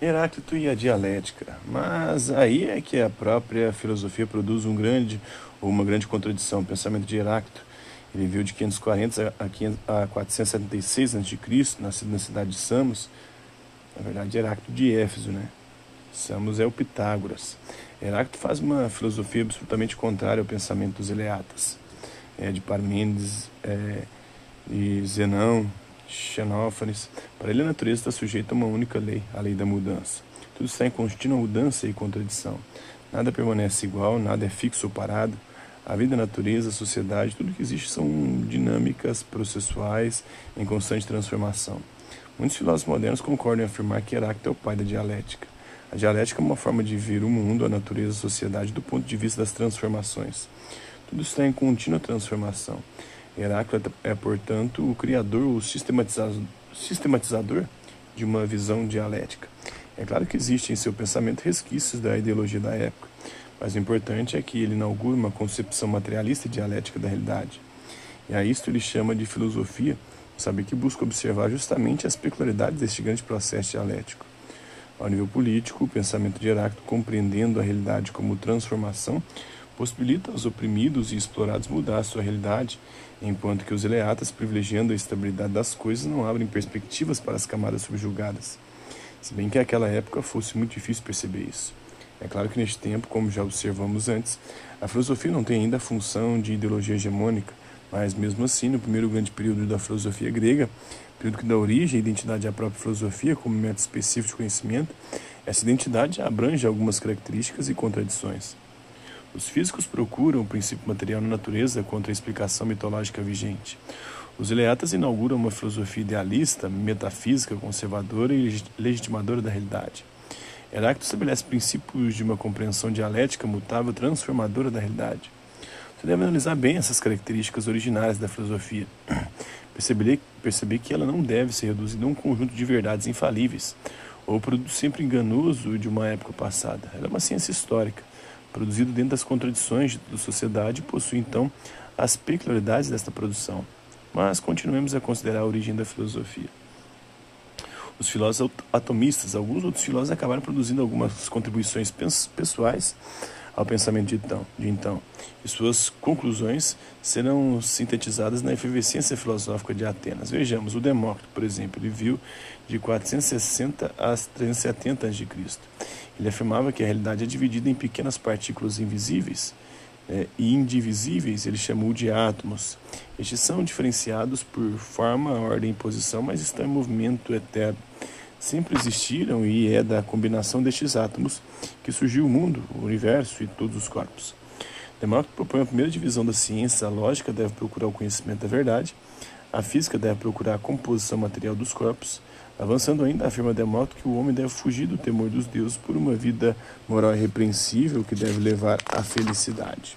Heráclito e a dialética. Mas aí é que a própria filosofia produz um grande ou uma grande contradição. O pensamento de Heráclito, ele viu de 540 a 476 a.C., nascido na cidade de Samos. Na verdade, Heráclito de Éfeso, né? Samos é o Pitágoras. Heráclito faz uma filosofia absolutamente contrária ao pensamento dos Eleatas, é, de Parmênides, é, de Zenão, Xenófanes. Para ele, a natureza está sujeita a uma única lei, a lei da mudança. Tudo está em contínua mudança e contradição. Nada permanece igual, nada é fixo ou parado. A vida, a natureza, a sociedade, tudo que existe são dinâmicas processuais em constante transformação. Muitos filósofos modernos concordam em afirmar que Heráclito é o pai da dialética. A dialética é uma forma de ver o mundo, a natureza, a sociedade do ponto de vista das transformações. Tudo está em contínua transformação. Heráclito é, portanto, o criador ou sistematizador, de uma visão dialética. É claro que existem em seu pensamento resquícios da ideologia da época, mas o importante é que ele inaugura uma concepção materialista e dialética da realidade. E a isto ele chama de filosofia, sabe que busca observar justamente as peculiaridades deste grande processo dialético. Ao nível político, o pensamento de Heráclito, compreendendo a realidade como transformação, possibilita aos oprimidos e explorados mudar sua realidade, enquanto que os eleatas, privilegiando a estabilidade das coisas, não abrem perspectivas para as camadas subjugadas. Se bem que naquela época fosse muito difícil perceber isso. É claro que neste tempo, como já observamos antes, a filosofia não tem ainda a função de ideologia hegemônica, mas mesmo assim, no primeiro grande período da filosofia grega, período que dá origem à identidade à própria filosofia como método específico de conhecimento, essa identidade abrange algumas características e contradições. Os físicos procuram o princípio material na natureza contra a explicação mitológica vigente. Os Ileatas inauguram uma filosofia idealista, metafísica, conservadora e legitimadora da realidade. Heráclito estabelece princípios de uma compreensão dialética, mutável, transformadora da realidade. Você deve analisar bem essas características originárias da filosofia. Perceber, perceber que ela não deve ser reduzida a um conjunto de verdades infalíveis, ou produto sempre enganoso de uma época passada. Ela é uma ciência histórica produzido dentro das contradições da sociedade, possui então as peculiaridades desta produção. Mas continuemos a considerar a origem da filosofia. Os filósofos atomistas, alguns outros filósofos acabaram produzindo algumas contribuições pessoais ao pensamento de então, de então, e suas conclusões serão sintetizadas na efervescência filosófica de Atenas. Vejamos, o Demócrito, por exemplo, ele viu de 460 a 370 a.C. Ele afirmava que a realidade é dividida em pequenas partículas invisíveis é, e indivisíveis, ele chamou de átomos. Estes são diferenciados por forma, ordem e posição, mas estão em movimento eterno sempre existiram e é da combinação destes átomos que surgiu o mundo, o universo e todos os corpos. Demócrito propõe a primeira divisão da ciência, a lógica deve procurar o conhecimento da verdade, a física deve procurar a composição material dos corpos. Avançando ainda, afirma Demócrito que o homem deve fugir do temor dos deuses por uma vida moral irrepreensível que deve levar à felicidade.